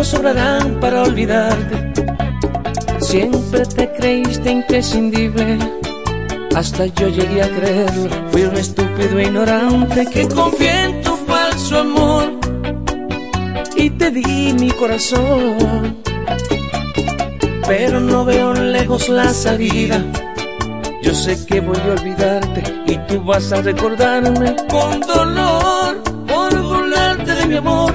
asimismo sobrarán para olvidarte. Siempre te creíste imprescindible, hasta yo llegué a creerlo. Fui un estúpido e ignorante que confié en tu falso amor y te di mi corazón. Pero no veo lejos la salida. Yo sé que voy a olvidarte y tú vas a recordarme con dolor por burlarte de mi amor,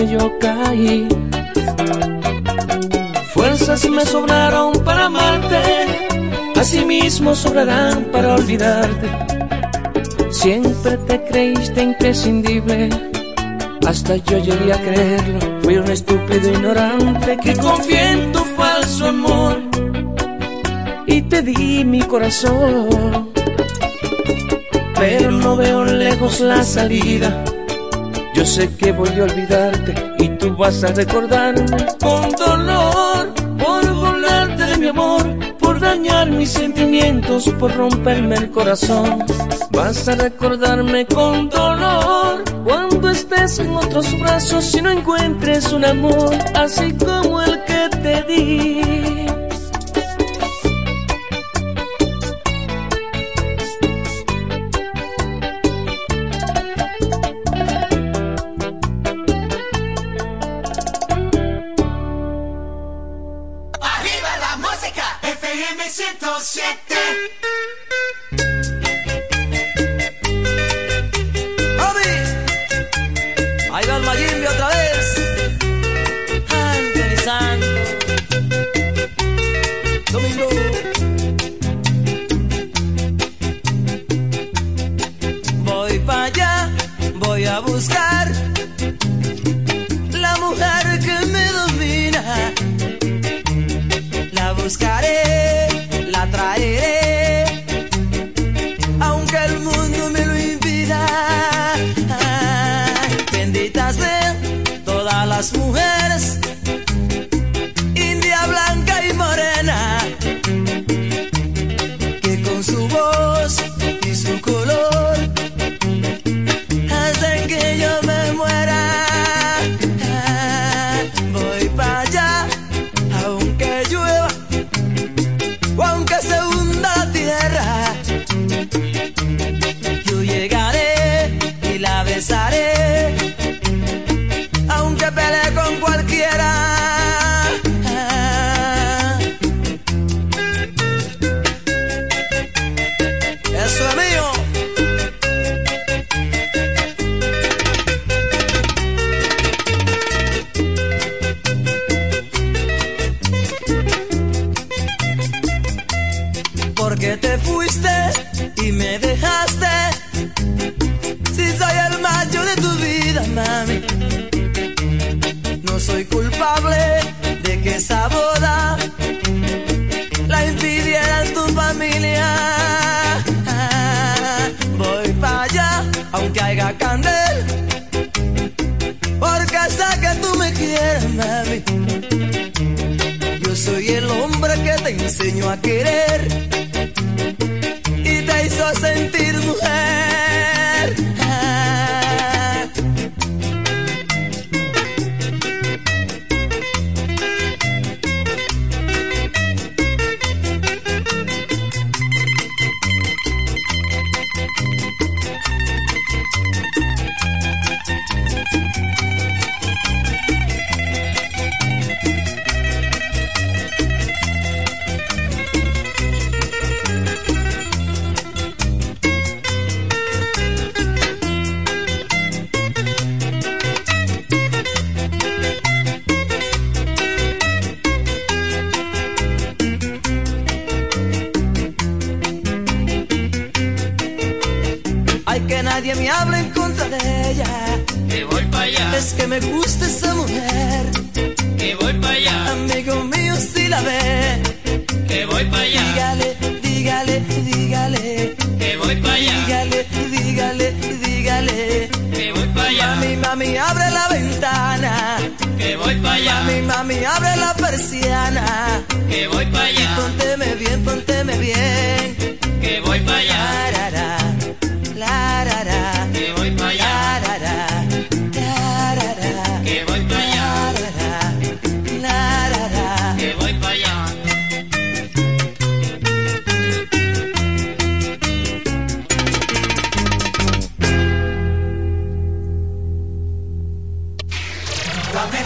Yo caí. Fuerzas me sobraron para amarte, asimismo sobrarán para olvidarte. Siempre te creíste imprescindible, hasta yo llegué a creerlo. Fui un estúpido ignorante que confié en tu falso amor y te di mi corazón. Pero no veo lejos la salida. Yo sé que voy a olvidarte y tú vas a recordarme con dolor por burlarte de mi amor, por dañar mis sentimientos, por romperme el corazón. Vas a recordarme con dolor cuando estés en otros brazos y no encuentres un amor así como el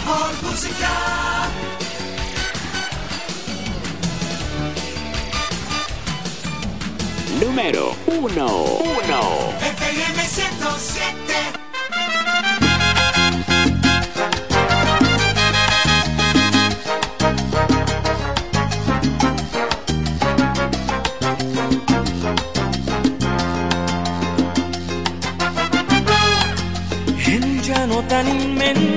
mejor música. Número 1. 1. FM 107. En un llano tan inmenso,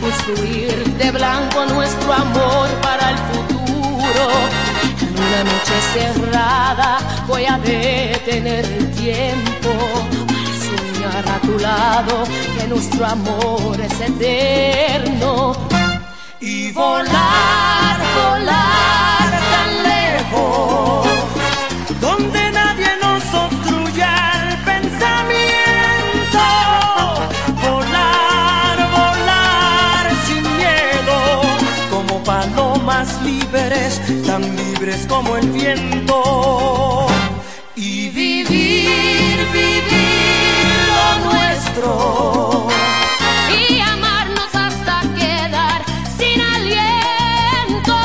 construir de blanco nuestro amor para el futuro. En una noche cerrada voy a detener el tiempo para soñar a tu lado que nuestro amor es eterno. y volar, volar libres como el viento. Y vivir, vivir lo nuestro. y amarnos hasta quedar sin aliento.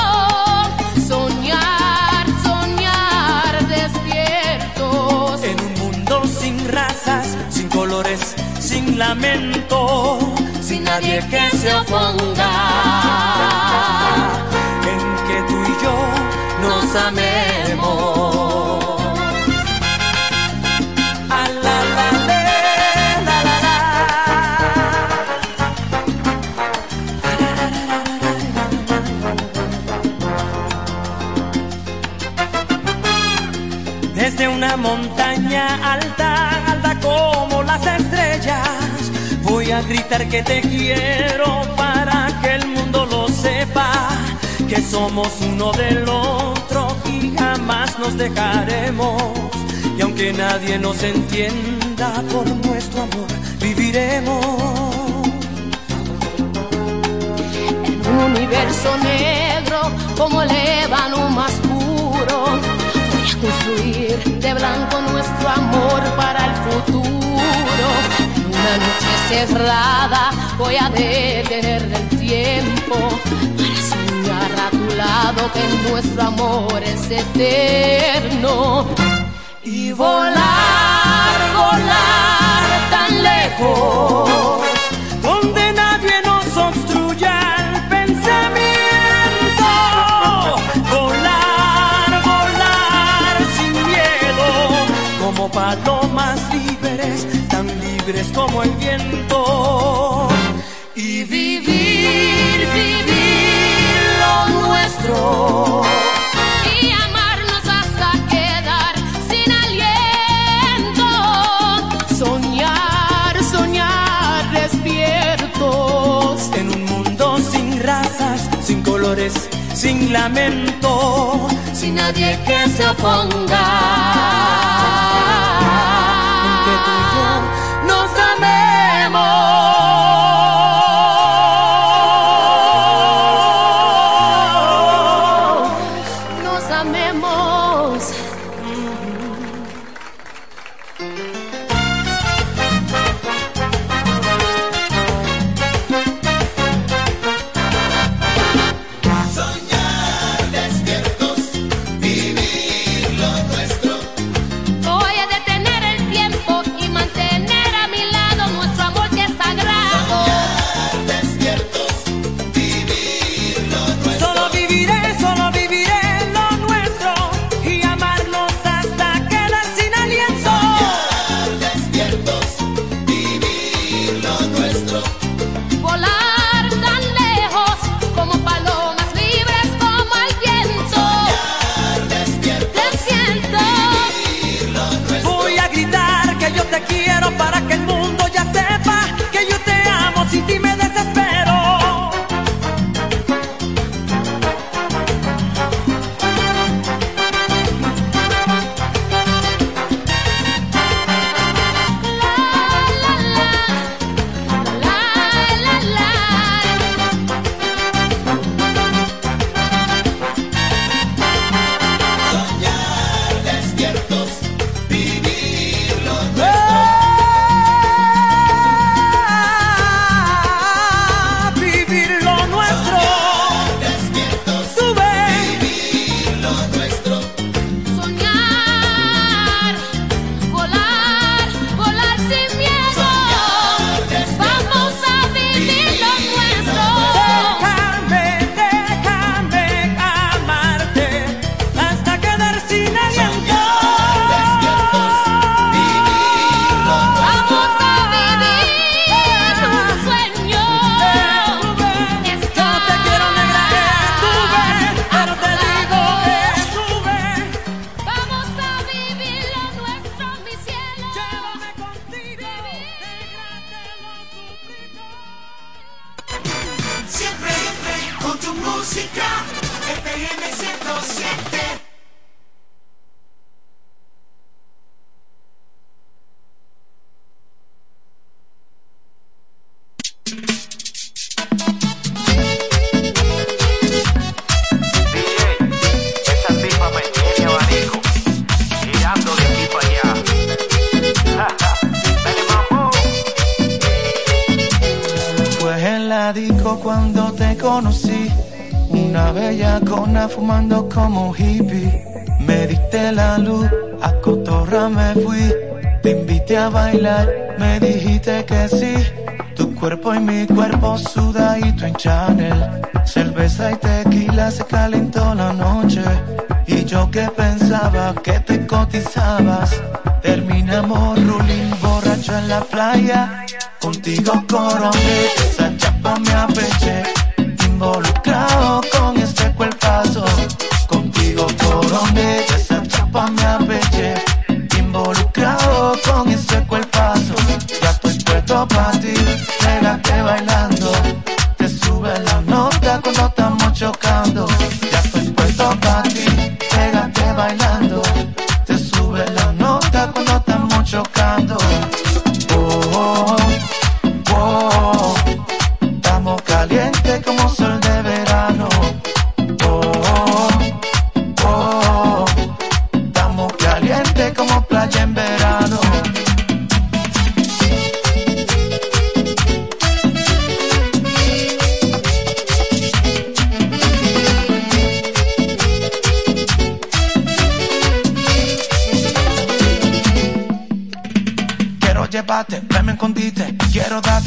Soñar, soñar despiertos. En un mundo sin razas, sin colores, sin lamento, sin nadie que se oponga. A la la le, la la. Desde una montaña alta, alta como las estrellas, voy a gritar que te quiero para que el mundo lo sepa, que somos uno del otro y jamás nos dejaremos. Y aunque nadie nos entienda por nuestro amor, viviremos. En un universo negro como el ébano más puro. Voy a construir de blanco nuestro amor para el futuro. En una noche cerrada voy a detener el tiempo tu lado que nuestro amor es eterno. y volar, volar tan lejos, donde nadie nos obstruya el pensamiento. Volar, volar sin miedo, como palomas libres, tan libres como el viento. Y vivir, vivir y amarnos hasta quedar sin aliento. Soñar, soñar despiertos. En un mundo sin razas, sin colores, sin lamento, sin nadie que se oponga.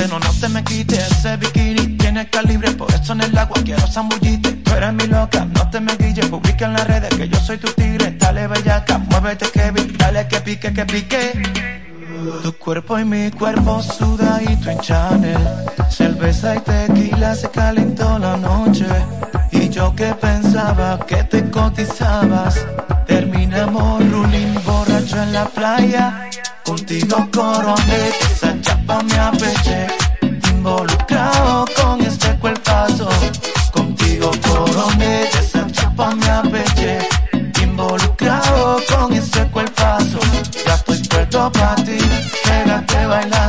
no, no te me quites. Ese bikini tiene calibre, por eso en el agua quiero zambullirte. Tú eres mi loca, no te me guilles. Publica en las redes que yo soy tu tigre. Dale, bellaca, muévete, Kevin. Dale, que pique, que pique. Tu cuerpo y mi cuerpo suda y tu Chanel. Cerveza y tequila se calentó la noche. Y yo que pensaba que te cotizabas. Terminamos ruling borracho en la playa. Contigo coroné pa' me apeche, involucrado con este cuerpazo, contigo coroné, esa chapa me apeche, involucrado con este cuerpazo, ya estoy puesto pa' ti, pégate bailar.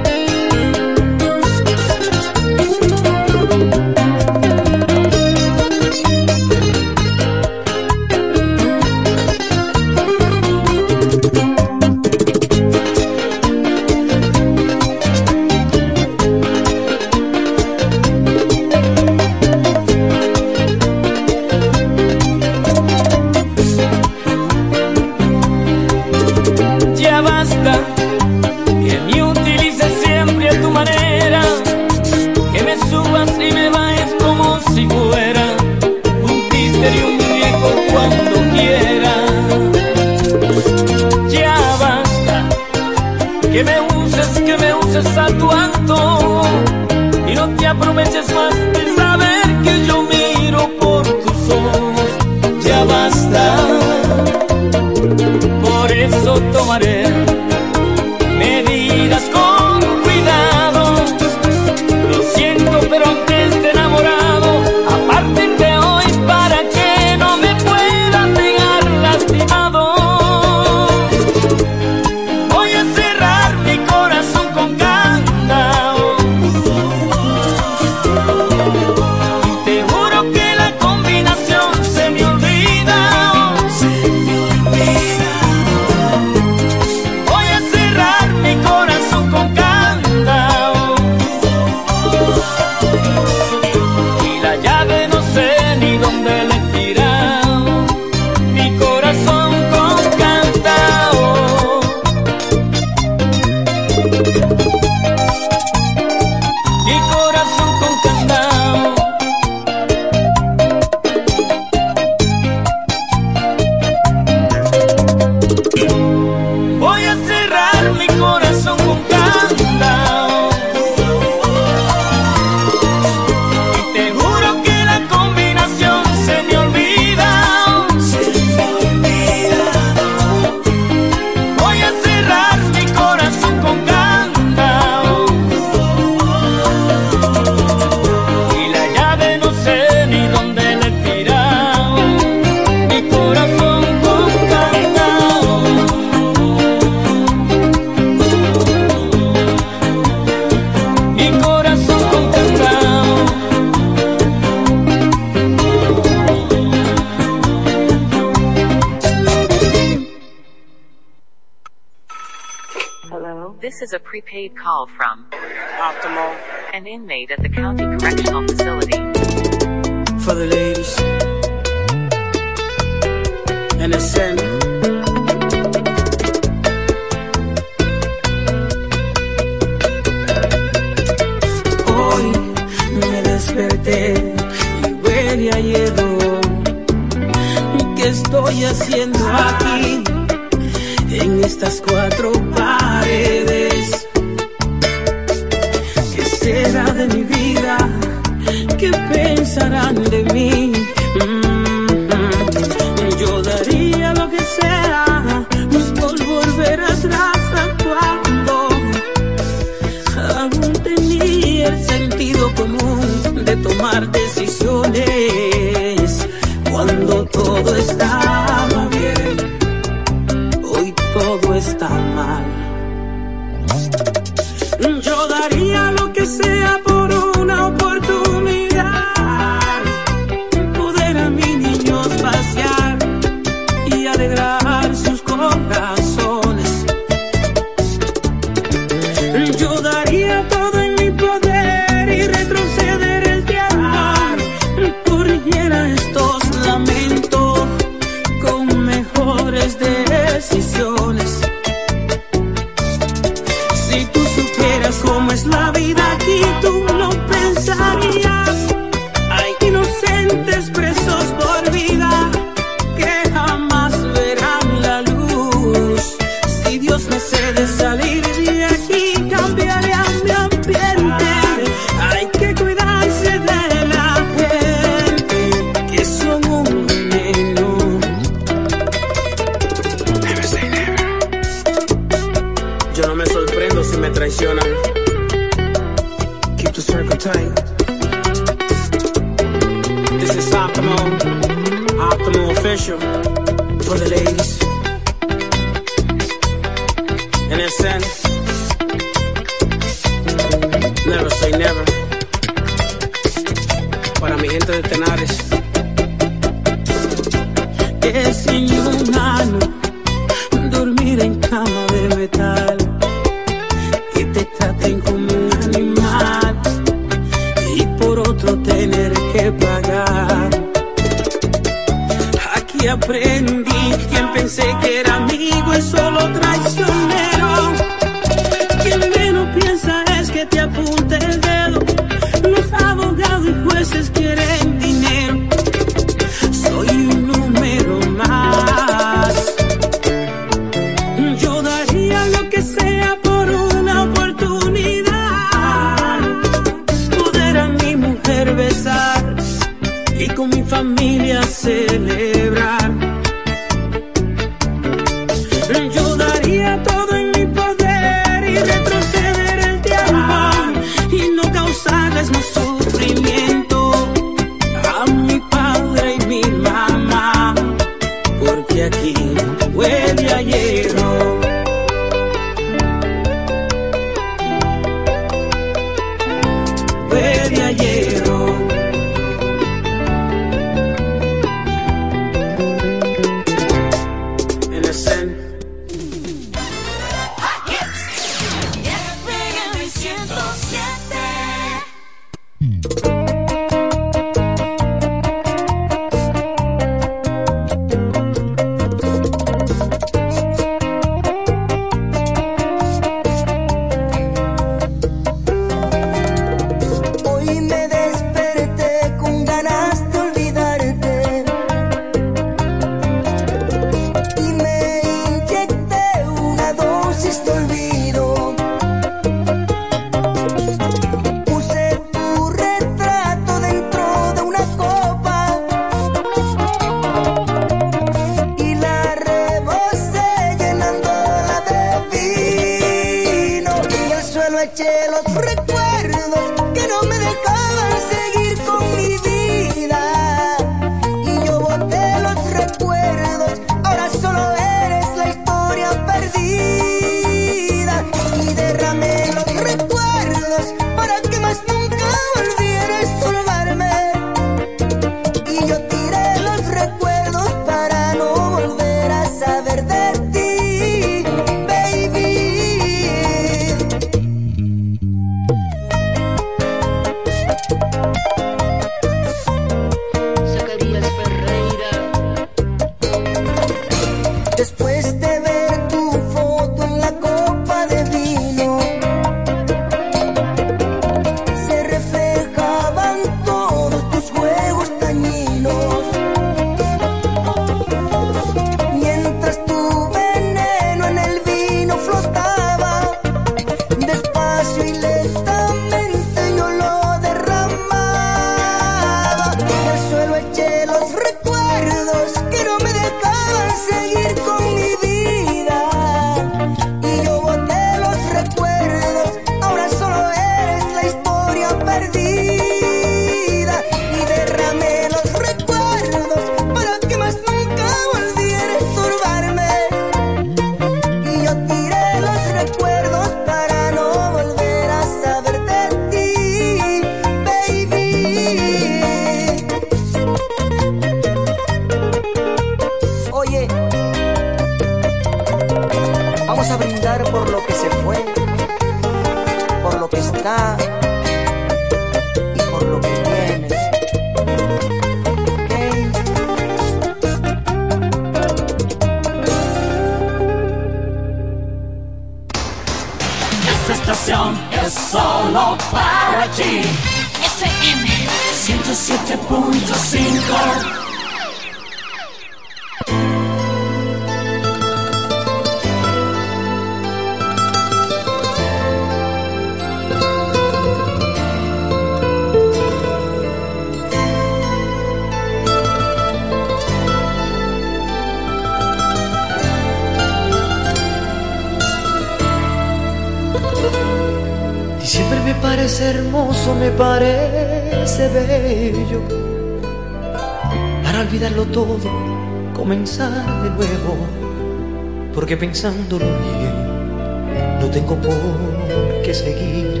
pensándolo bien, no tengo por qué seguir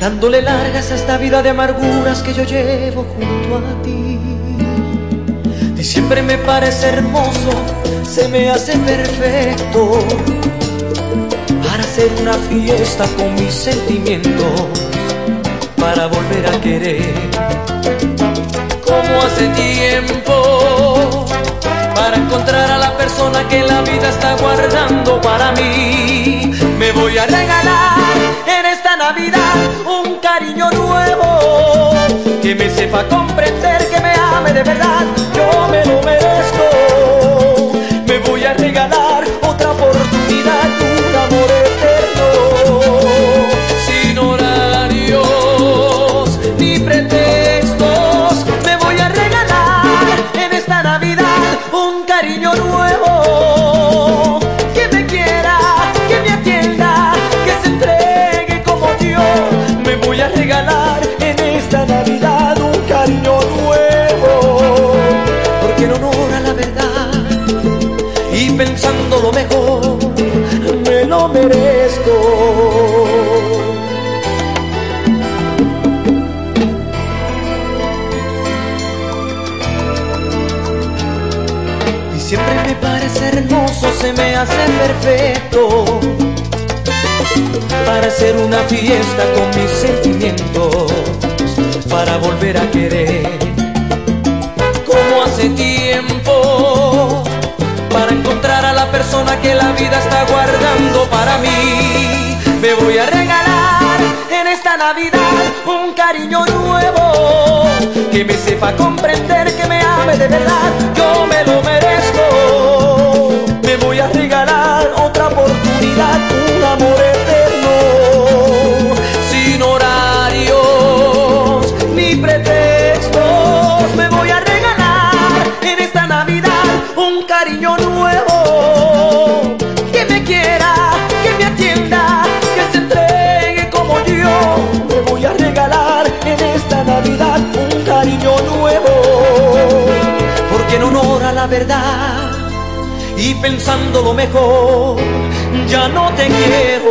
dándole largas a esta vida de amarguras que yo llevo junto a ti. Diciembre me parece hermoso, se me hace perfecto. Para hacer una fiesta con mis sentimientos, para volver a querer. Como hace tiempo para encontrar a la persona que la vida está guardando para mí. Me voy a regalar en esta Navidad un cariño nuevo que me sepa comprender, que me ame de verdad. Yo me lo merezco. hace perfecto para hacer una fiesta con mis sentimientos, para volver a querer. Como hace tiempo, para encontrar a la persona que la vida está guardando para mí. Me voy a regalar en esta Navidad un cariño nuevo que me sepa comprender, que me ame de verdad, yo me lo merezco. Verdad y pensando lo mejor, ya no te quiero.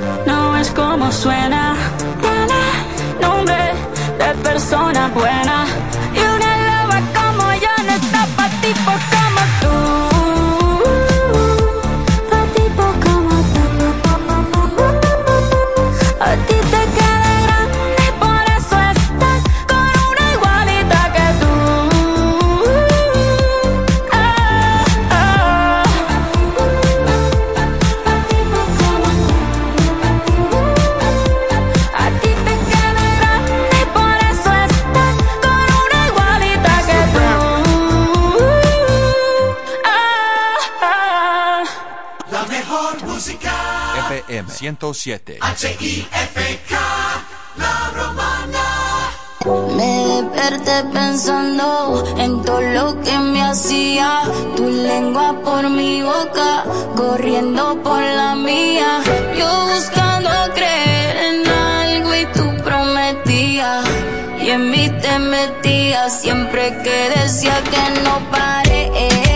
imaginas cómo suena. Buena, nombre de persona buena. Y una loba como yo no está para ti porque 107. H-I-F-K, la romana. Me desperté pensando en todo lo que me hacía. Tu lengua por mi boca, corriendo por la mía. Yo buscando creer en algo y tú prometías. Y en mí te metías siempre que decía que no paré.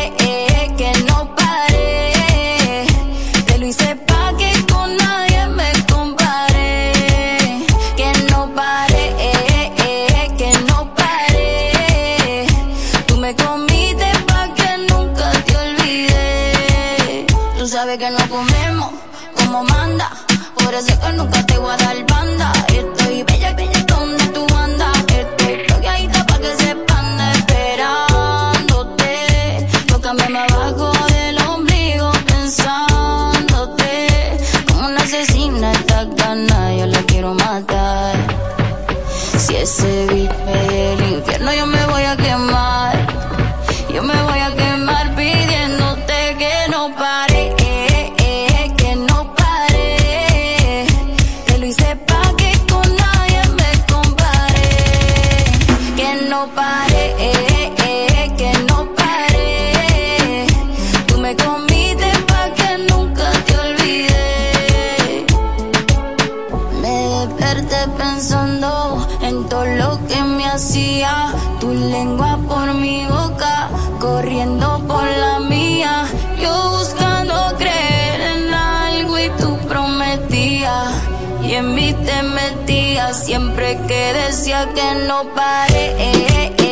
que decía que no paré.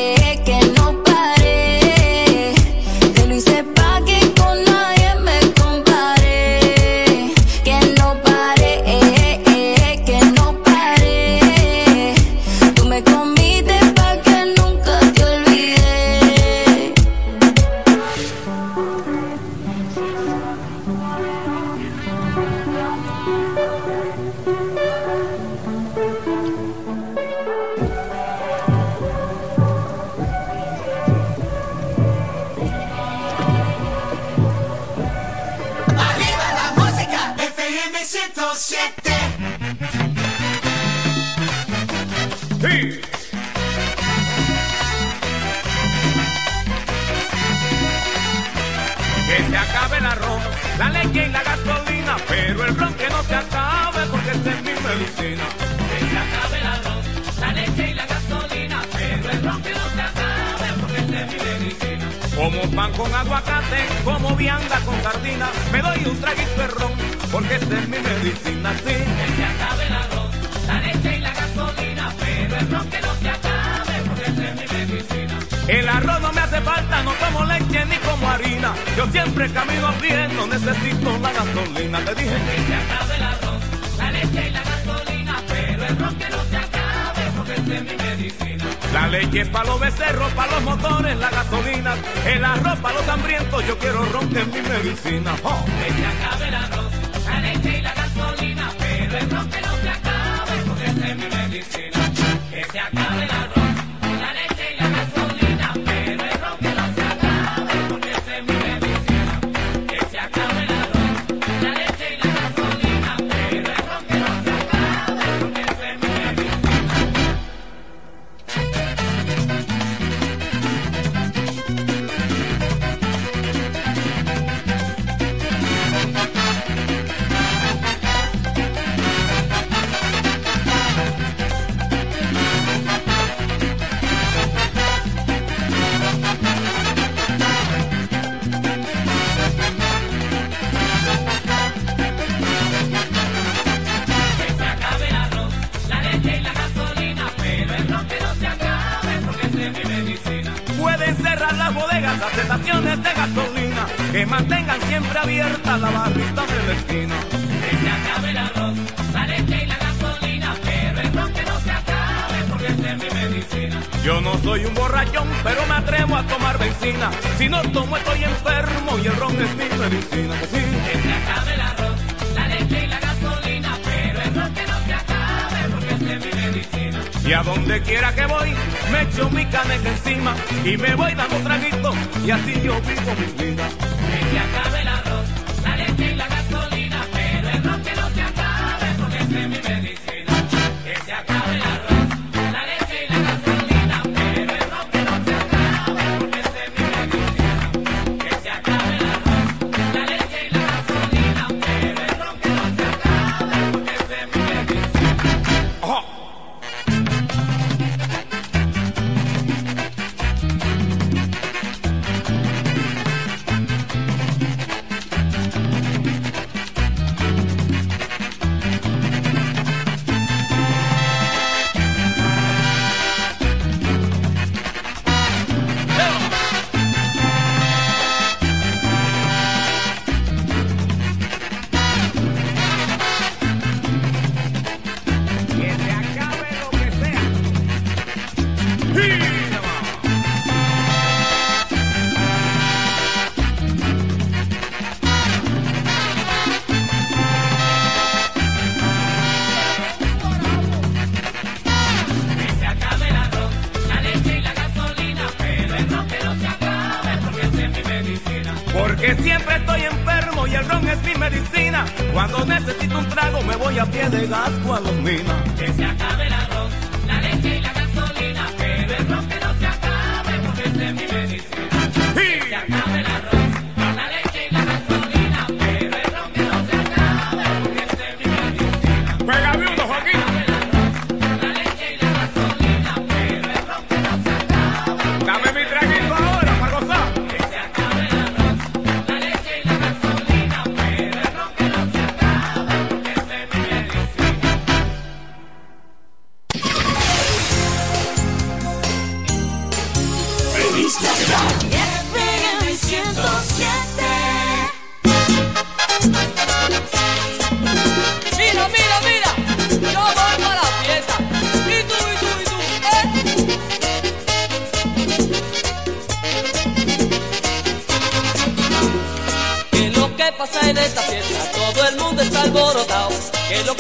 como pan con aguacate, como vianda con sardina, me doy un traguito de ron, porque esa es mi medicina, sí. Que se acabe el arroz, la leche y la gasolina, pero el ron que no se acabe, porque es mi medicina. El arroz no me hace falta, no como leche ni como harina, yo siempre camino bien, no necesito la gasolina, te dije. Que se acabe el arroz, la leche y la gasolina, pero el ron que no se acabe, porque esa es mi medicina. La leche para los becerros, para los motores, la gasolina, el arroz para los hambrientos, yo quiero ron que es mi medicina. Oh. Que se acabe el arroz, la leche y la gasolina.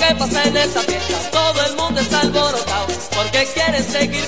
que pasa en esta fiesta. Todo el mundo está alborotado porque quiere seguir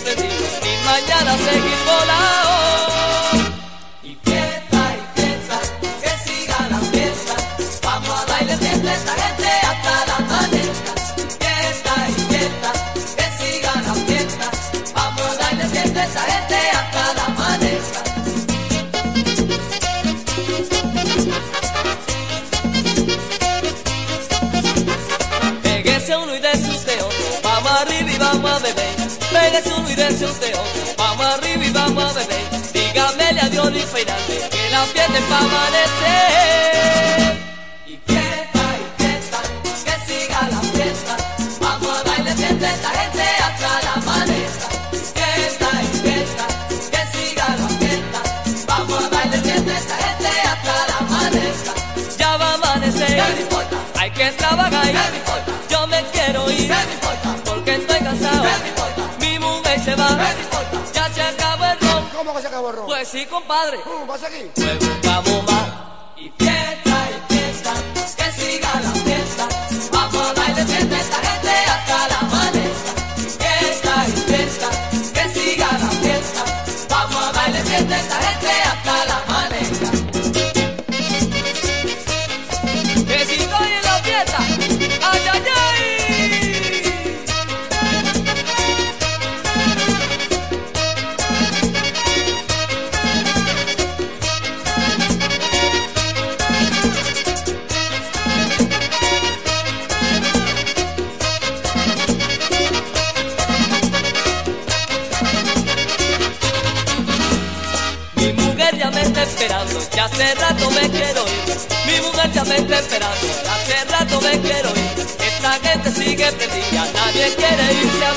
que la piel te va a amanecer. sí, compadre. Uh, ¿Vas aquí? Huevo, bomba y fiesta y fiesta, que siga la fiesta. Vamos a bailar fiesta esta gente hasta la amaneza. Fiesta y fiesta, que siga la fiesta. Vamos a bailar fiesta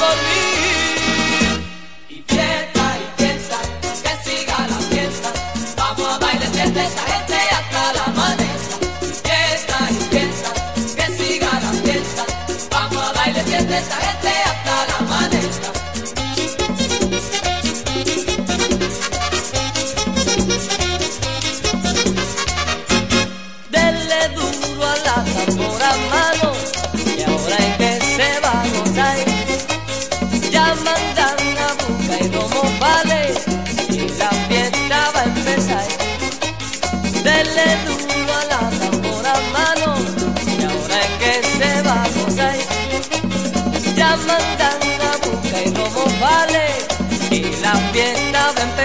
never leave.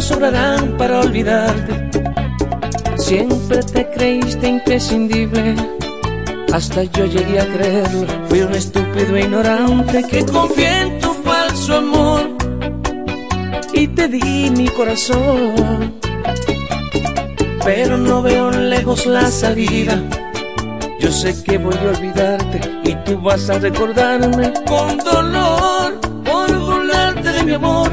sobrarán para olvidarte. Siempre te creíste imprescindible, hasta yo llegué a creerlo. Fui un estúpido e ignorante que confié en tu falso amor y te di mi corazón. Pero no veo lejos la salida. Yo sé que voy a olvidarte y tú vas a recordarme con dolor por burlarte de mi amor,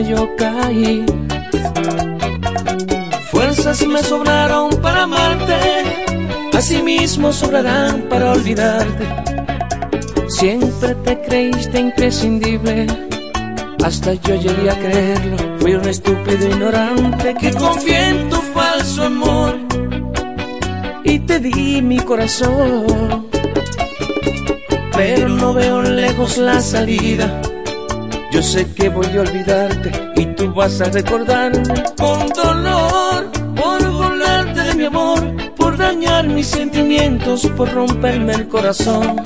Yo caí. Fuerzas me sobraron para amarte, asimismo sobrarán para olvidarte. Siempre te creíste imprescindible, hasta yo llegué a creerlo. Fui un estúpido ignorante que confié en tu falso amor y te di mi corazón. Pero no veo lejos la salida. Yo sé que voy a olvidarte y tú vas a recordarme con dolor por burlarte de mi amor, por dañar mis sentimientos, por romperme el corazón.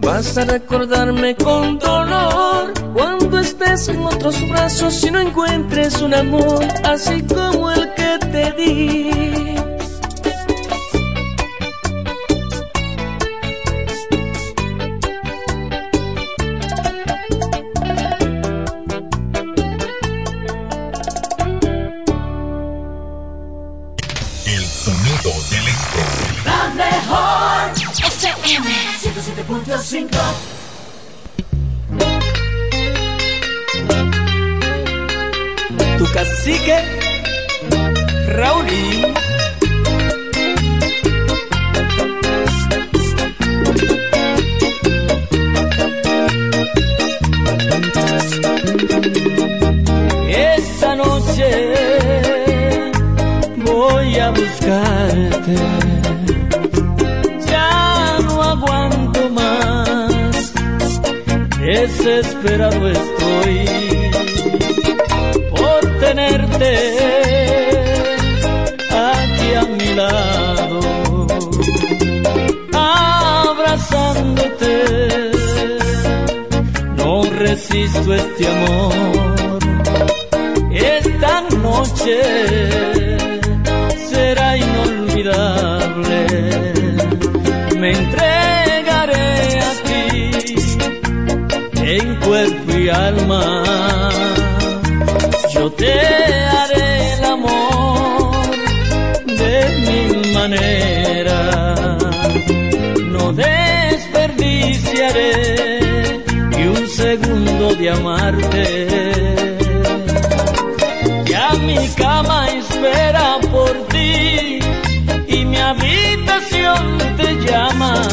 Vas a recordarme con dolor cuando estés en otros brazos y no encuentres un amor así como el que te di. Este amor. Esta noche será inolvidable. Me entregaré a ti en cuerpo y alma. Yo te haré el amor de mil maneras. No desperdiciaré ni de amarte. Ya mi cama espera por ti y mi habitación te llama.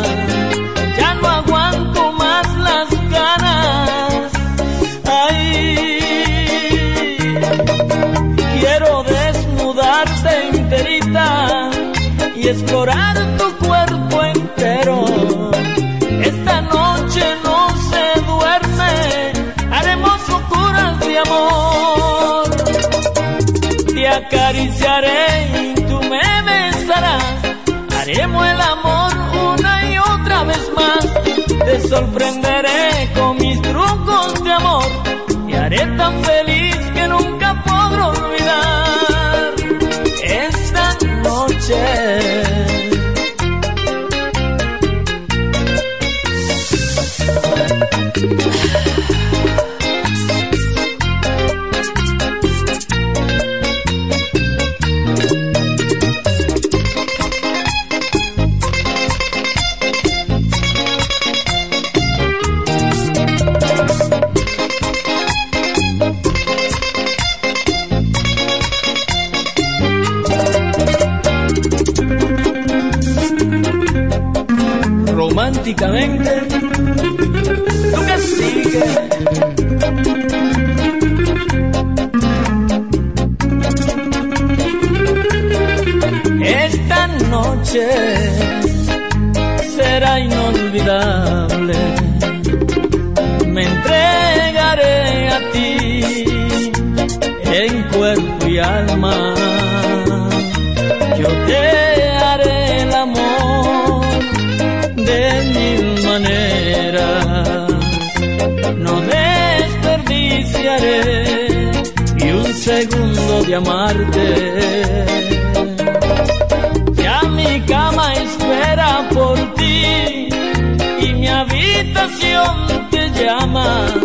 Ya no aguanto más las ganas. Ay, quiero desnudarte enterita y explorar tu acariciaré y tú me besarás, haremos el amor una y otra vez más. Te sorprenderé Ya mi cama espera por ti y mi habitación te llama.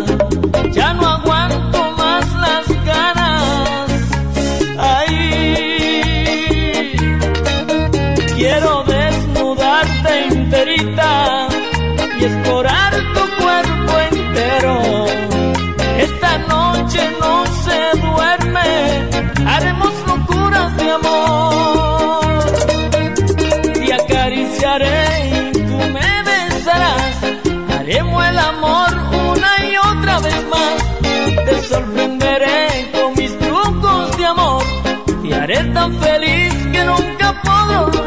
Tan feliz que nunca podré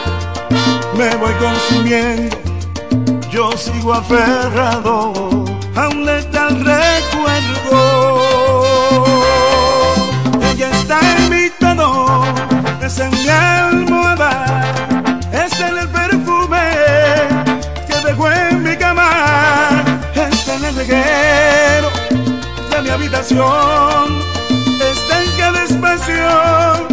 me voy consumiendo, yo sigo aferrado a un letal recuerdo. Ella está en mi tono, es en mi almohada, es en el perfume que dejó en mi cama, es en el reguero de mi habitación, está en cada espacio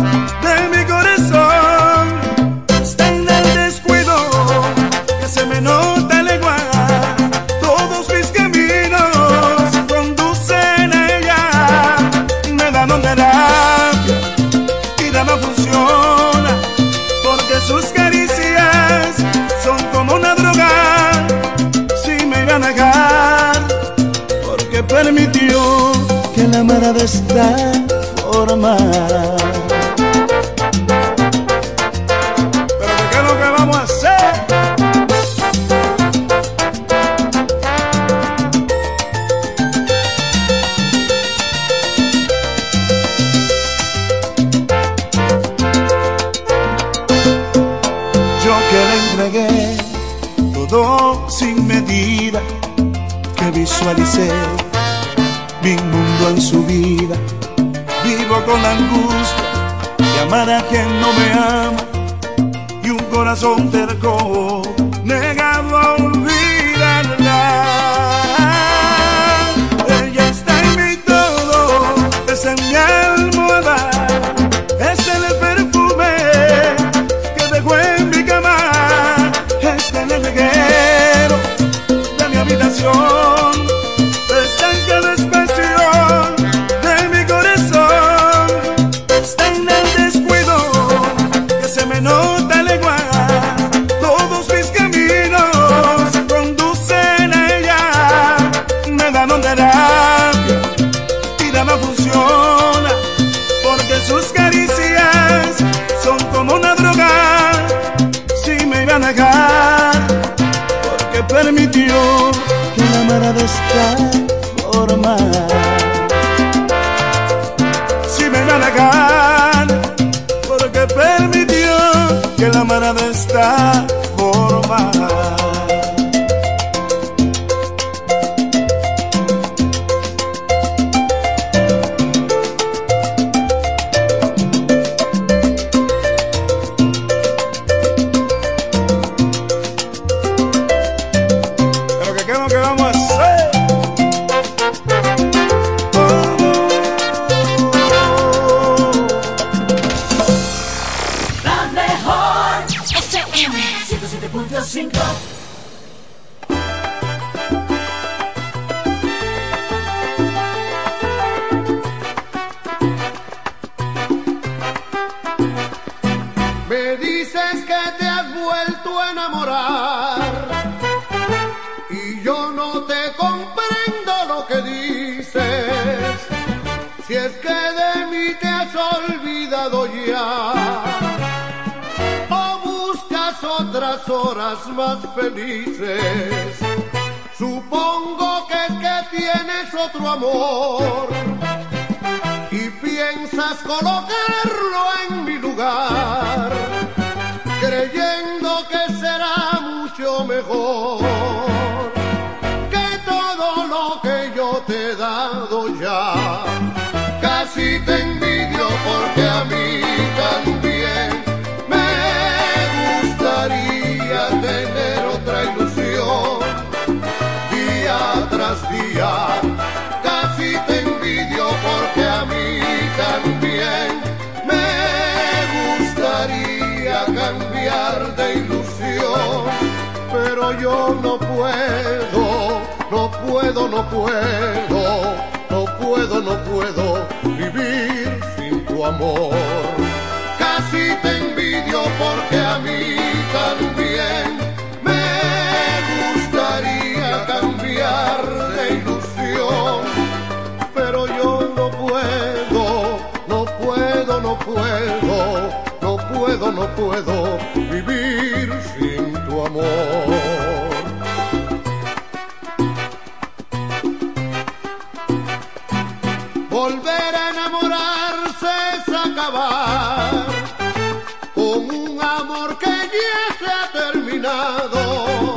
amor que ya se ha terminado,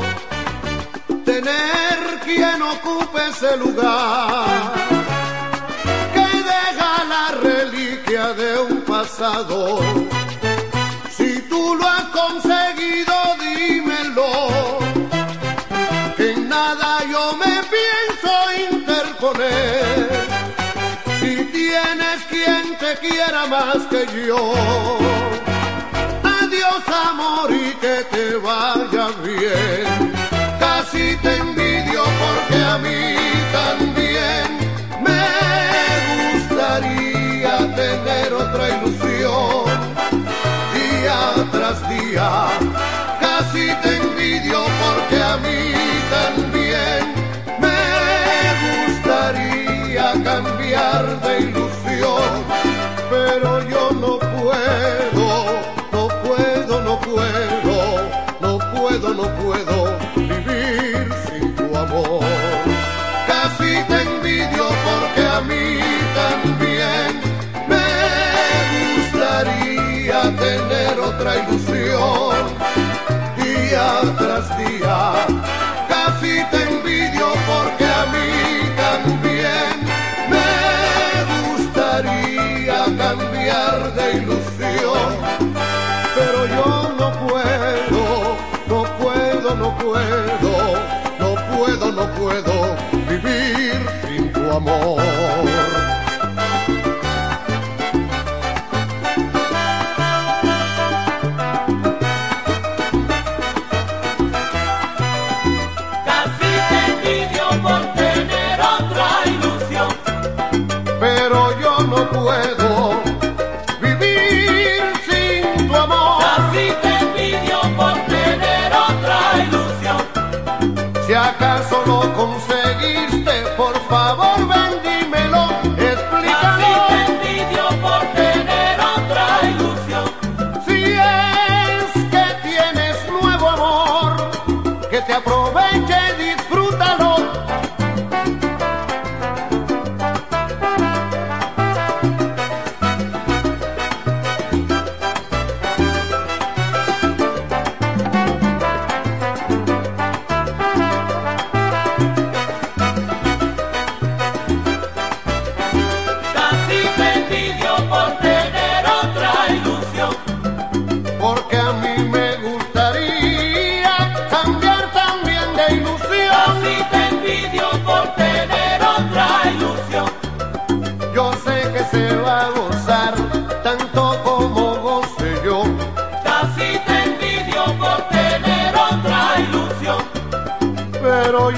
tener quien ocupe ese lugar, que deja la reliquia de un pasado. Si tú lo has conseguido, dímelo, que en nada yo me pienso interponer. Si tienes quien te quiera más que yo. Adiós amor y que te vaya bien. Casi te envidio porque a mí también me gustaría tener otra ilusión. Día tras día, casi te envidio porque a mí también me gustaría cambiar de ilusión. Pero yo atrás de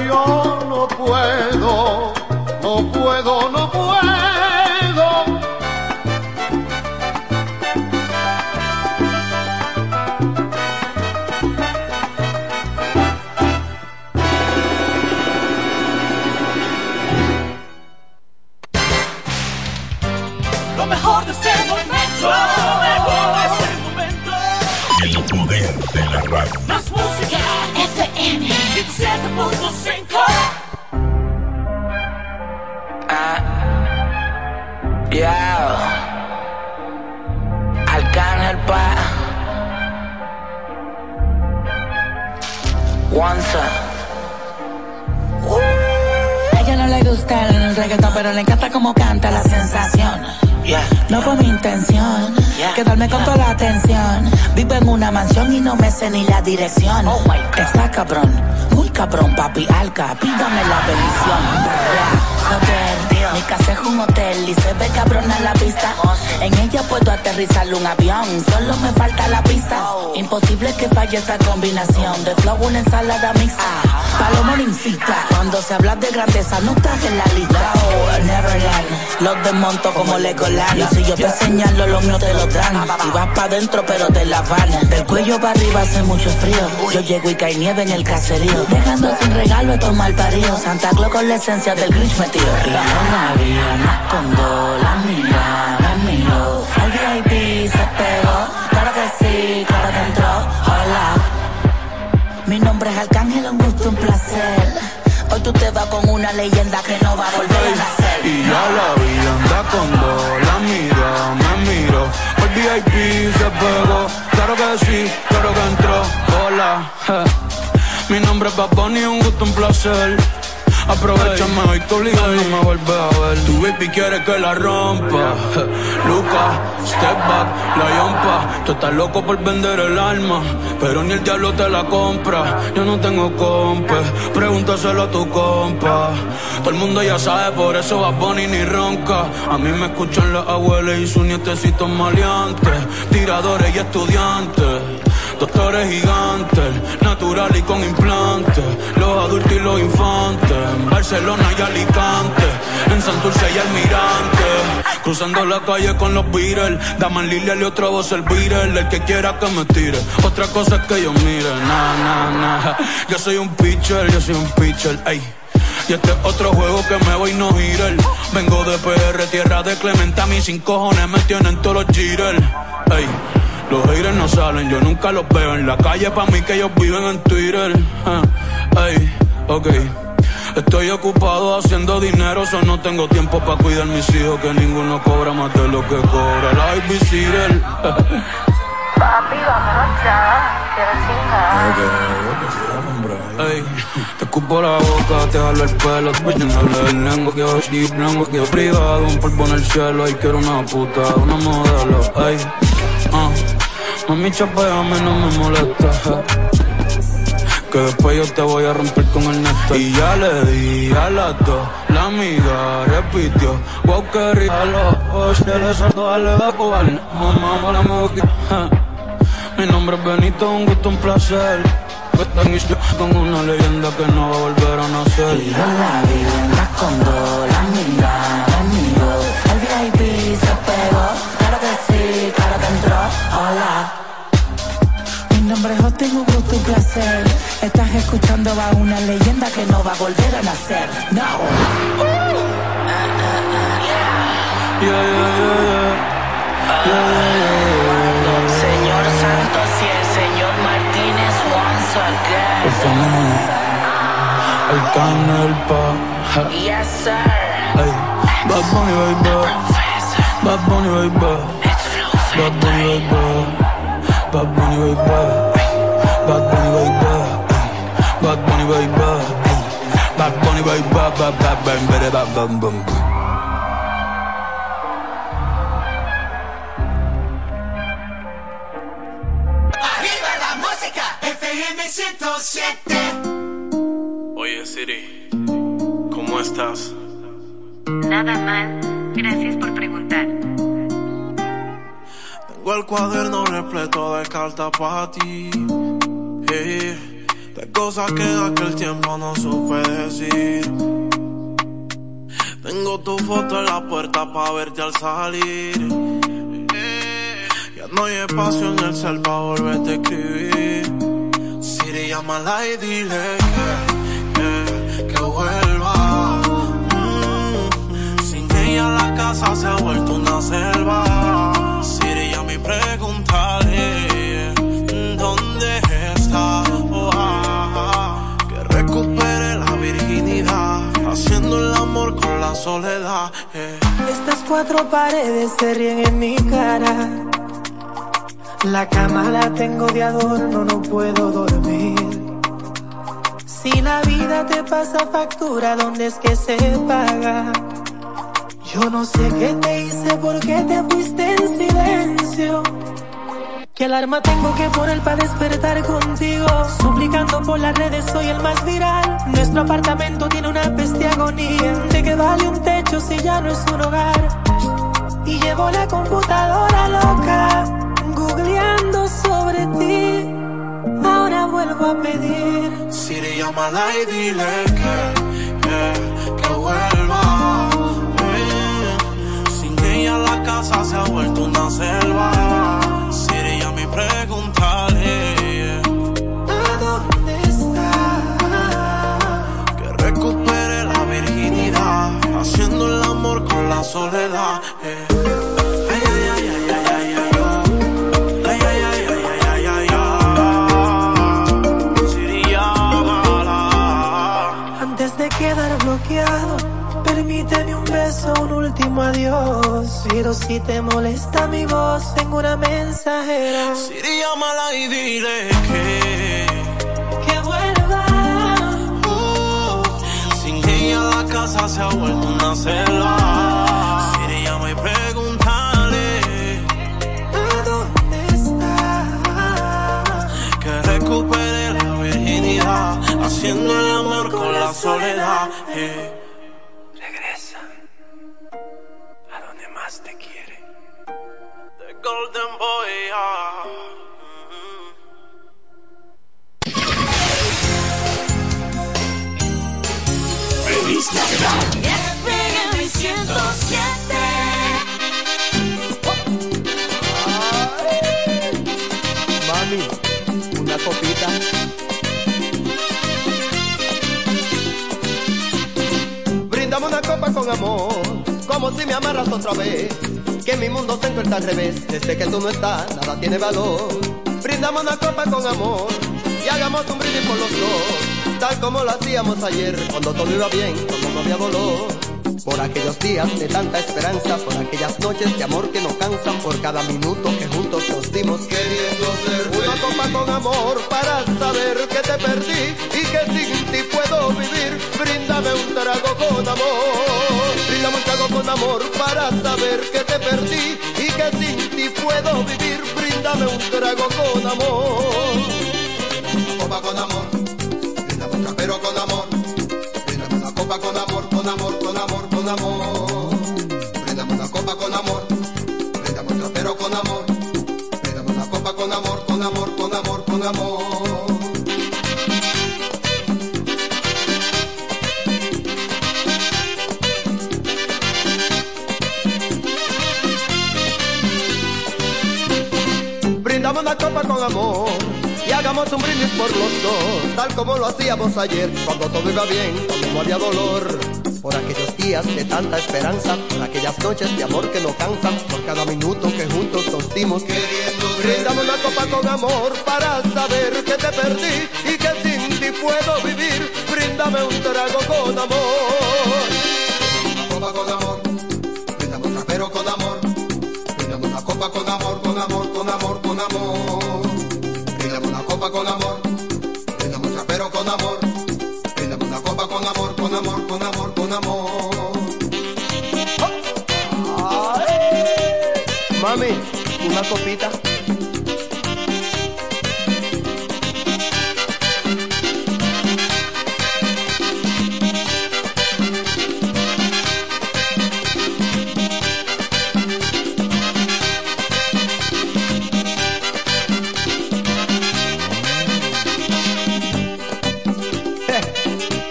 yo no puedo, no puedo, no puedo. Encanta la sensación. No fue mi intención quedarme con toda la atención. Vivo en una mansión y no me sé ni la dirección. Está cabrón, muy cabrón, papi alca. Pídame la bendición. Mi casa es un hotel y se ve cabrona la vista. En ella puedo aterrizar un avión, solo me falta la pista. Imposible que falle esta combinación de flow, una ensalada mixta. Palomo incita, cuando se habla de grandeza no estás en la lista. Neverland, los desmonto como Legoland. Y si yo te señalo, los míos te lo dan. Y vas pa' dentro, pero te la van. Del cuello para arriba hace mucho frío. Yo llego y cae nieve en el caserío. Dejando sin regalo estos mal paridos. Santa Claus con la esencia del Grinch metido. Y yo la vi, me escondo, la mira, me miro. Al VIP se pegó, claro que sí, claro que entró. Hola. Mi nombre es Arcángel, un gusto, un placer. Hoy tú te vas con una leyenda que no va a volver a nacer. Y ya la vi, anda con dos, la mira, me miro. El VIP se pegó, claro que sí, claro que entró. Hola, mi nombre es Bad Bunny, un gusto, un placer. Aprovechame hoy que obligado no me vuelve a ver. Tu baby quiere que la rompa. Luca, step back, la yompa. Tú estás loco por vender el alma, pero ni el diablo te la compra. Yo no tengo compa, pregúntaselo a tu compa. Todo el mundo ya sabe, por eso va Bunny ni ronca. A mí me escuchan las abuelas y sus nietecitos maleantes, tiradores y estudiantes. Doctores gigantes, natural y con implantes. Los adultos y los infantes. En Barcelona y Alicante. En Santurce y Almirante. Cruzando la calle con los Beatles. Daman Lilia y otra voz el Beatle. El que quiera que me tire. Otra cosa es que yo mire. Nah, nah, nah. Yo soy un pitcher, yo soy un pitcher. Ey. Y este es otro juego que me voy no girar. Vengo de PR, tierra de Clemente. A mí sin cojones me tienen todos los jitters. Ey. Los haters no salen, yo nunca los veo en la calle. Pa' mí que ellos viven en Twitter. Ah, Ey, ok. Estoy ocupado haciendo dinero, so no tengo tiempo para cuidar mis hijos, que ninguno cobra más de lo que cobra la babysitter. Papi, vámonos ya. Quiero chingar. Ey, te escupo la boca, te jalo el pelo, te voy a el lengua, quiero deep, lengua, quiero privado, un polvo en el cielo, y quiero una puta, una modelo, ey, ah, mami chapeame, no me molesta. Que después yo te voy a romper con el neto. Y ya le di a las dos. La amiga repitió. Wow, que rico. A los ojos le saltó a la Mamá, para la Mi nombre es Benito, un gusto, un placer. Con una leyenda que no va a volver a nacer. Y yo la vi con dos, la amiga, amigo. El VIP se pegó. Hola. Mi nombre es Justin, un gusto, un placer. Estás escuchando a una leyenda que no va a volver a nacer. No. Yeah, yeah, yeah, yeah. Señor Santos y el señor Martínez once again. El fenómeno. El pa. Yes, sir. Hey. Bad Bunny, baby. Bad Bunny, baby. Bad Bunny right back, Bad Bunny right Bad Bunny right Bad Bunny right Bad Bunny right bad bad bang, better bad bang bang. Arriba la música, FM 107. Oye Siri, ¿cómo estás? Nada mal, gracias por el cuaderno repleto de cartas para ti. Hey, de cosas que aquel tiempo no supe decir. Tengo tu foto en la puerta para verte al salir. Ya no hay espacio en el cel para volverte a escribir. Siri, llámala y dile que, que, que vuelva. Mm, sin ella la casa se ha vuelto una selva. Preguntaré dónde está. Oh, que recupere la virginidad, haciendo el amor con la soledad. eh. Estas cuatro paredes se ríen en mi cara. La cama la tengo de adorno, no puedo dormir. Si la vida te pasa factura, ¿dónde es que se paga? Yo no sé qué te hice, por qué te fuiste en silencio. ¿Qué alarma tengo que poner para despertar contigo? Suplicando por las redes, soy el más viral. Nuestro apartamento tiene una peste agonía. ¿De qué vale un techo si ya no es un hogar? Y llevo la computadora loca, googleando sobre ti. Ahora vuelvo a pedir. Siri, llámala y dile que, que, Ella la casa se ha vuelto una selva. Siri, ya me preguntaré ¿A dónde está? que recupere la virginidad, haciendo el amor con la soledad. eh. Un último adiós. Pero si te molesta mi voz, tengo una mensajera. Siri, llámala y dile que Que vuelva. Sin ella la casa se ha vuelto una selva. Siri, llama y pregúntale ¿A dónde está? que recupere la virginidad, haciendo el amor con la soledad. eh. Boy. ah. Feliz Navidad. 107. Mami, una copita. Brindamos una copa con amor, como si me amaras otra vez. Que mi mundo se encuentra al revés, desde que tú no estás, nada tiene valor. Brindamos una copa con amor y hagamos un brindis por los dos, tal como lo hacíamos ayer, cuando todo iba bien, cuando no había dolor. Por aquellos días de tanta esperanza, por aquellas noches de amor que no cansan, por cada minuto que juntos nos dimos queriendo ser Una copa con amor para saber que te perdí y que sin ti puedo vivir. Bríndame un trago con amor. Bríndame un trago con amor para saber que te perdí y que sin ti puedo vivir. Bríndame un trago con amor. Copa con amor. Brindamos trapero con amor. Brindamos una copa con amor, con amor, con amor, con amor. Brindamos una copa con amor. Brindamos trapero con amor. Con amor, con amor, con amor, con amor. Brindamos una copa con amor y hagamos un brindis por los dos, tal como lo hacíamos ayer, cuando todo iba bien, cuando no había dolor. Por aquellos días de tanta esperanza, por aquellas noches de amor que no cansan, por cada minuto que juntos nos dimos queriendo. Brindamos una copa con amor para saber que te perdí y que sin ti puedo vivir. Bríndame un trago con amor. Una copa con amor, brindamos un trapero con amor. Brindamos una copa con amor, con amor, con amor, con amor. Brindamos una copa con amor. Brindamos un trapero con amor. Una copita.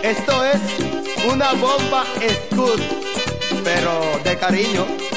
Esto es una bomba Scud, pero de cariño.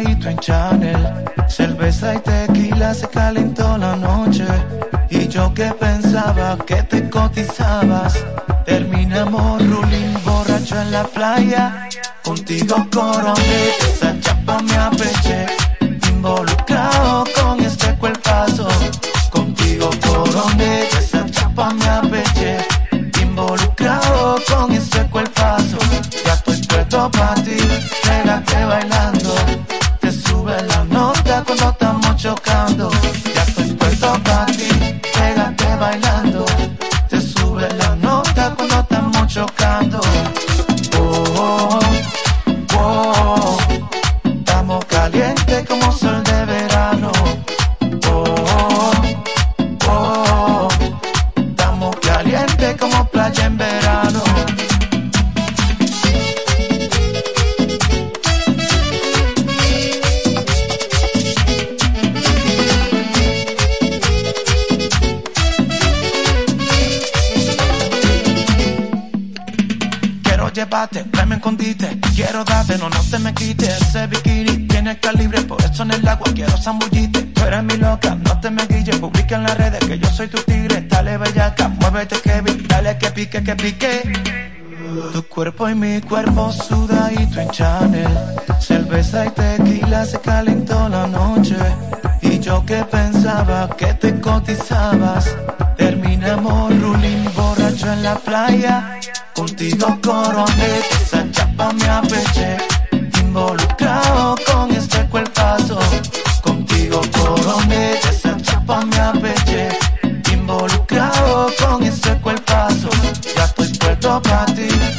Sudadito en Chanel, cerveza y tequila se calentó la noche. Y yo que pensaba que te cotizabas, terminamos ruling borracho en la playa. Contigo coroné, esa chapa me apeché, involucrado con este cuerpazo. Contigo coroné, esa chapa me apeché, involucrado con ese cuerpazo. Ya estoy puesto para ti, pégate bailando, Tu cuerpo y mi cuerpo sudadito en Chanel. Cerveza y tequila se calentó la noche. Y yo que pensaba que te cotizabas. Terminamos ruling borracho en la playa. Contigo coroné, esa chapa me apeché. I think.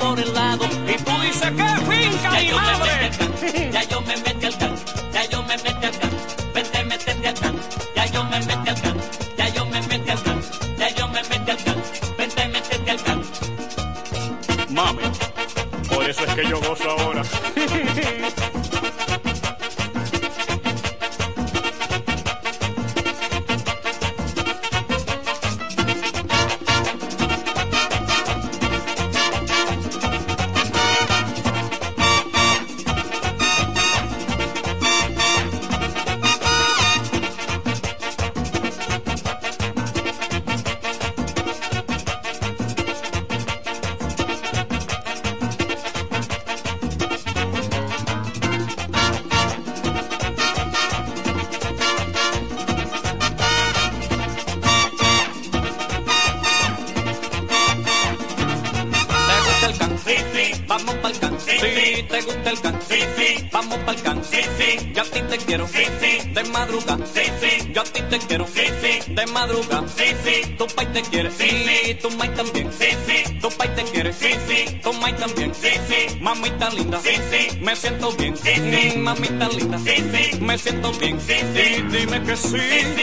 por el lado y tú dices que finca y madre. bien. Dime que sí.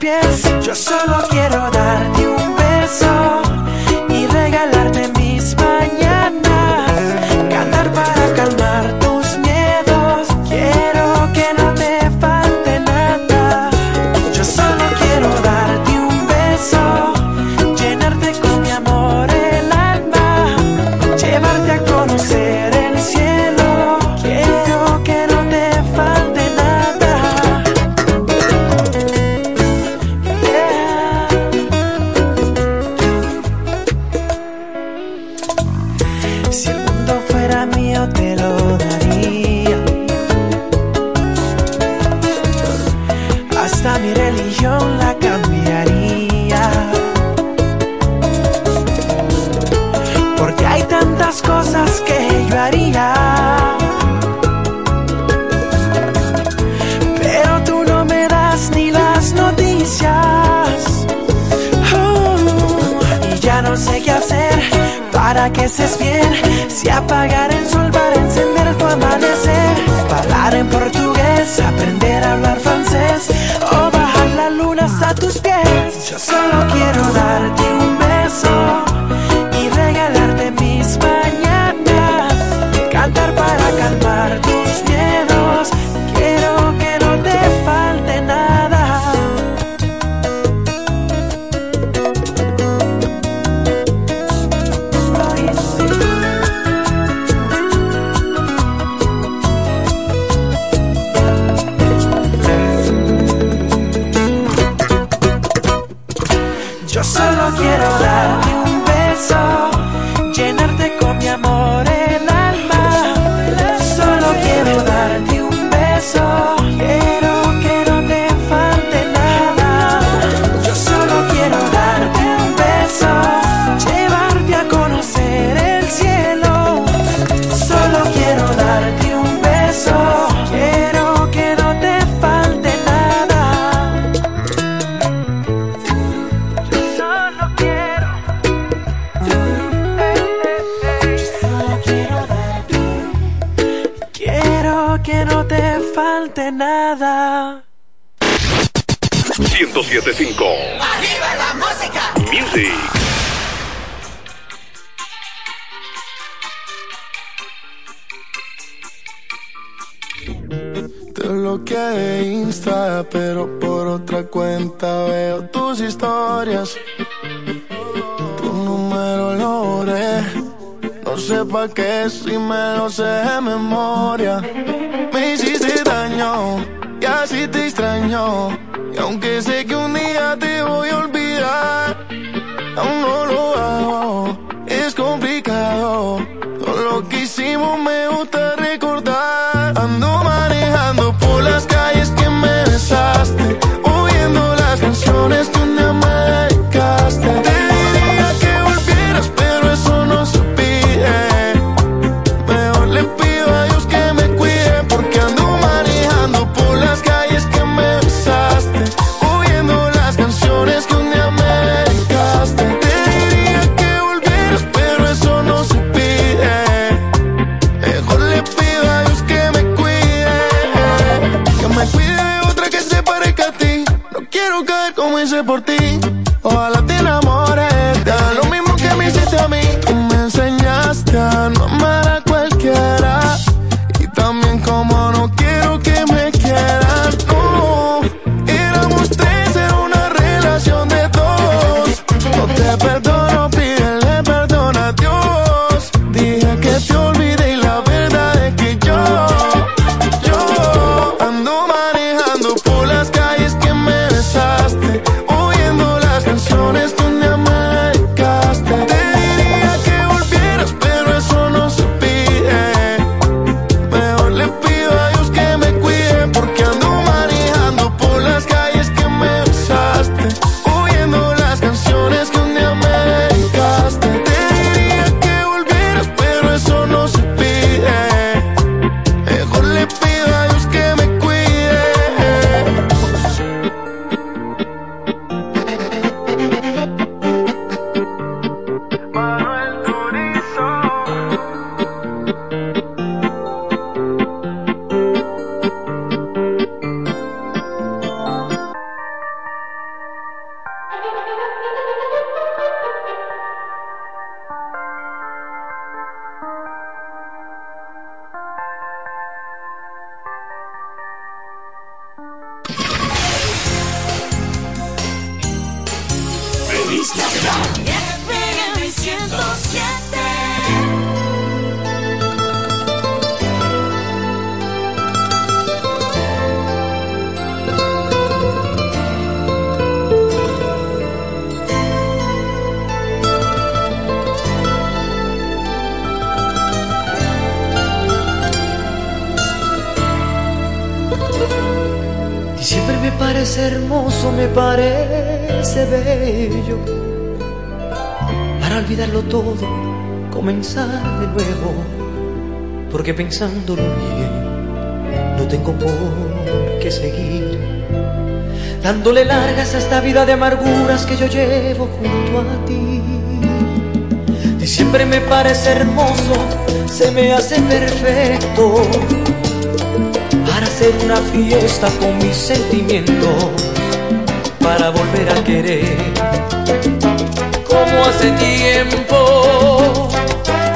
Yo solo quiero darte por ti. Vida de amarguras que yo llevo junto a ti. Y siempre me parece hermoso, se me hace perfecto para hacer una fiesta con mis sentimientos, para volver a querer, como hace tiempo,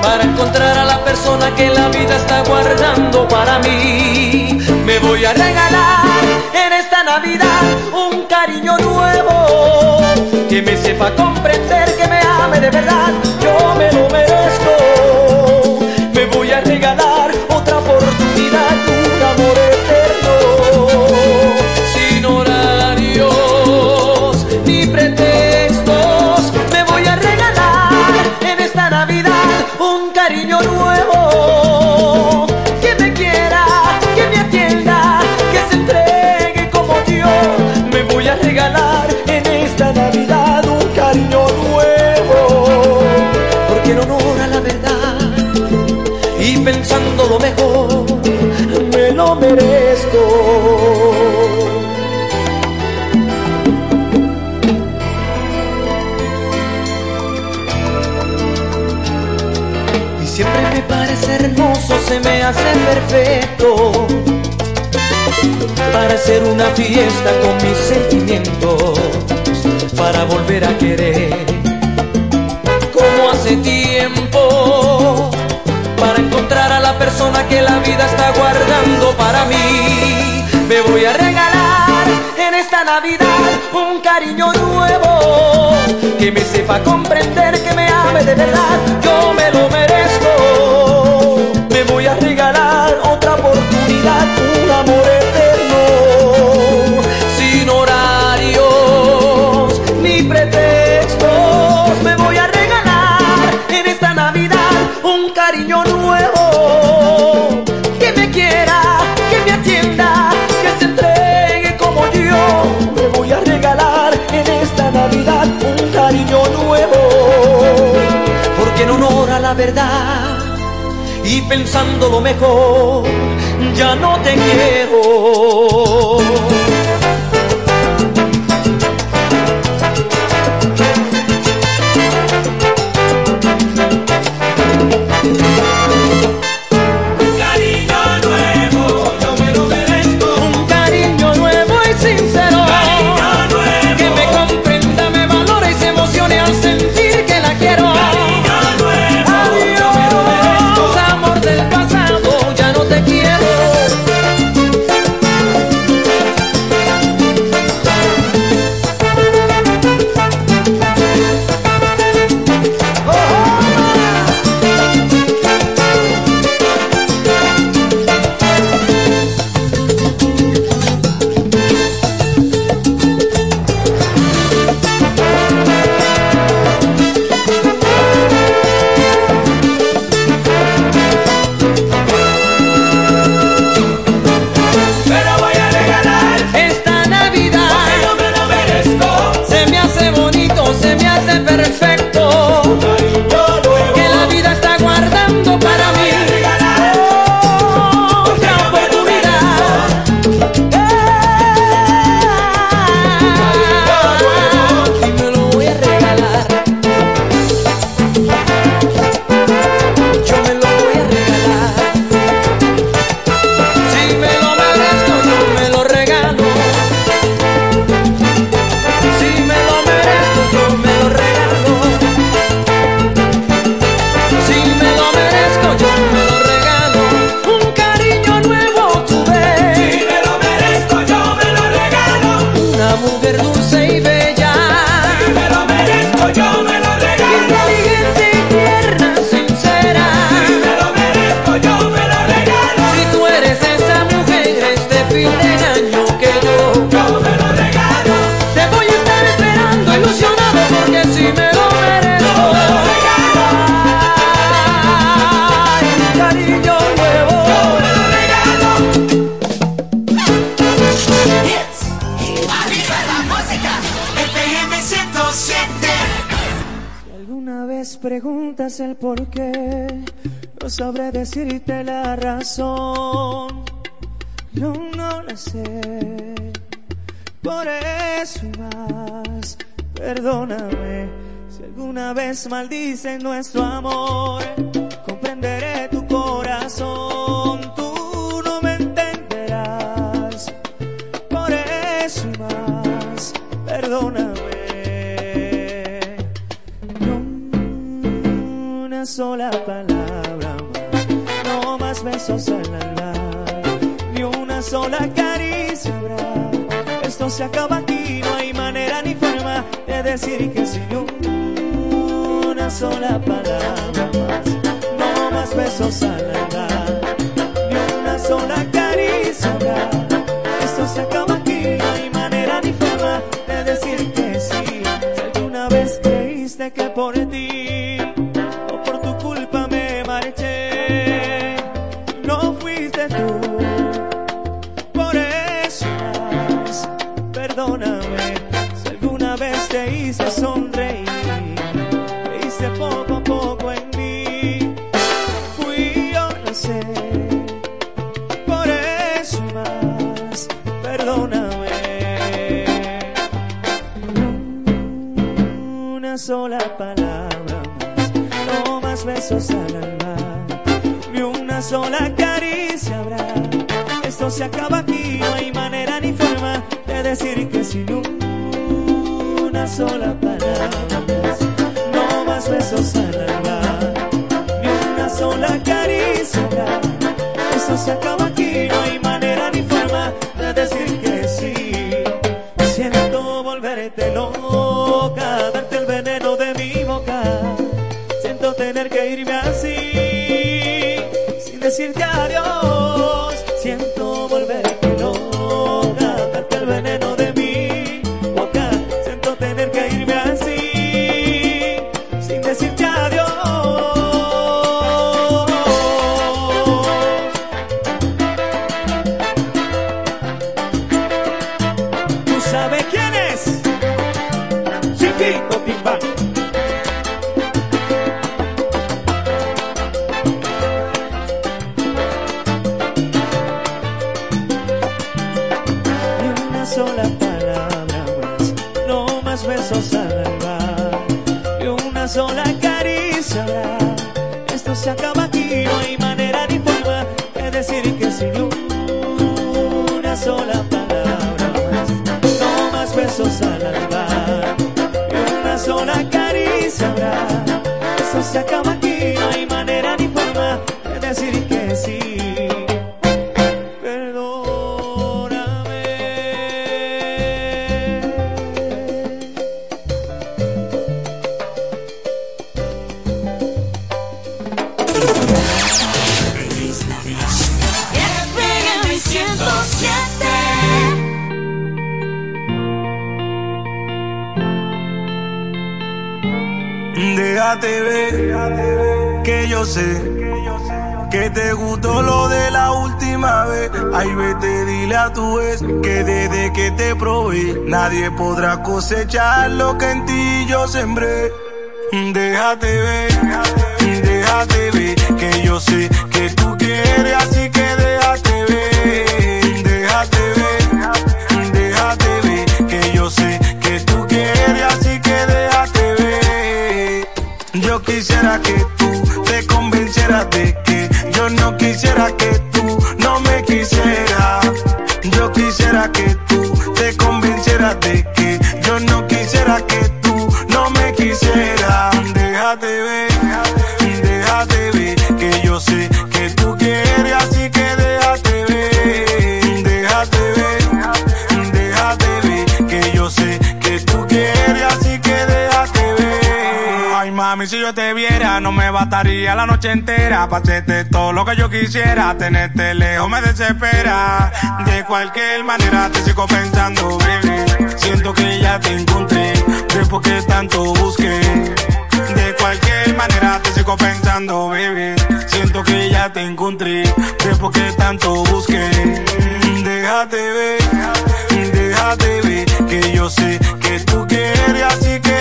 para encontrar a la persona que la vida está guardando para mí. Me voy a regalar en esta Navidad que me sepa comprender, que me ame de verdad, yo me lo merezco. Se me hace perfecto para hacer una fiesta con mis sentimientos, para volver a querer como hace tiempo para encontrar a la persona que la vida está guardando para mí. Me voy a regalar en esta Navidad un cariño nuevo que me sepa comprender, que me ame de verdad. Verdad y pensando lo mejor, ya no te quiero. decirte la razón, no, no la sé. Por eso más, perdóname si alguna vez maldicen nuestro amor. sola caricia. Esto se acaba aquí, no hay manera ni forma de decir que sin una sola palabra. No más besos al andar. besos al alma, ni una sola caricia habrá. Esto se acaba aquí, no hay manera ni forma de decir que sin una sola palabra. cosechar lo que en ti yo sembré. Déjate ver. no me bastaría la noche entera para hacerte todo lo que yo quisiera. Tenerte lejos me desespera. De cualquier manera te sigo pensando, baby. Siento que ya te encontré, sé por qué tanto busqué. De cualquier manera te sigo pensando, baby. Siento que ya te encontré, sé por qué tanto busqué. Déjate ver, déjate ver, que yo sé que tú quieres así que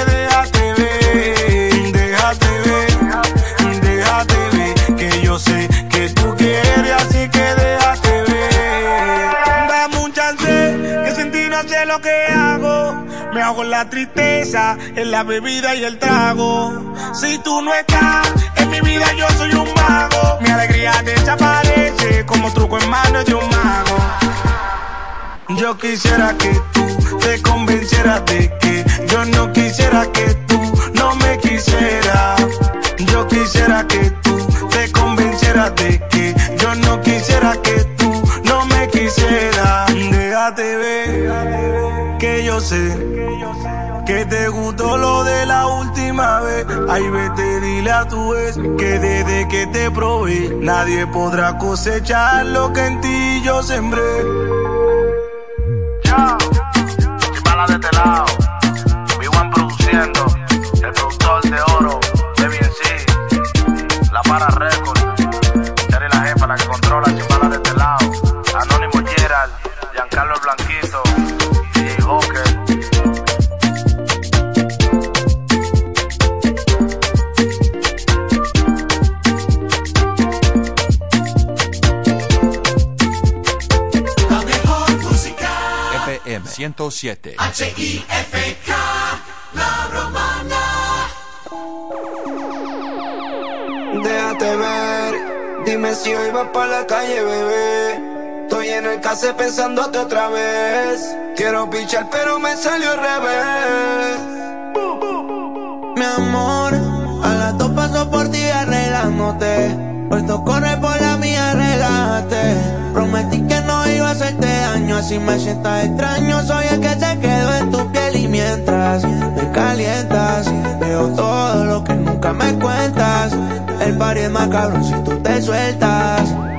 en la tristeza, en la bebida y el trago. Si tú no estás en mi vida, yo soy un mago. Mi alegría desaparece como truco en manos de un mago. Yo quisiera que tú te convencieras de que yo no quisiera que tú no me quisieras. Yo quisiera que tú te convencieras de que yo no quisiera que tú no me quisieras. Déjate ver que yo sé te gustó lo de la última vez. Ay, vete, dile a tu vez que desde que te probé, nadie podrá cosechar lo que en ti yo sembré. Chimbala de este lado, Vivan produciendo, el productor de oro, Baby sí, La Para Cherry la jefa, la que controla 107. H-I-F-K, La Romana. Déjate ver, dime si hoy vas para la calle, bebé. Estoy en el case pensándote otra vez. Quiero pichar, pero me salió al revés. Mi amor, hacerte daño, así me sientas extraño. Soy el que se quedó en tu piel y mientras me calientas, veo todo lo que nunca me cuentas. El party es más cabrón si tú te sueltas.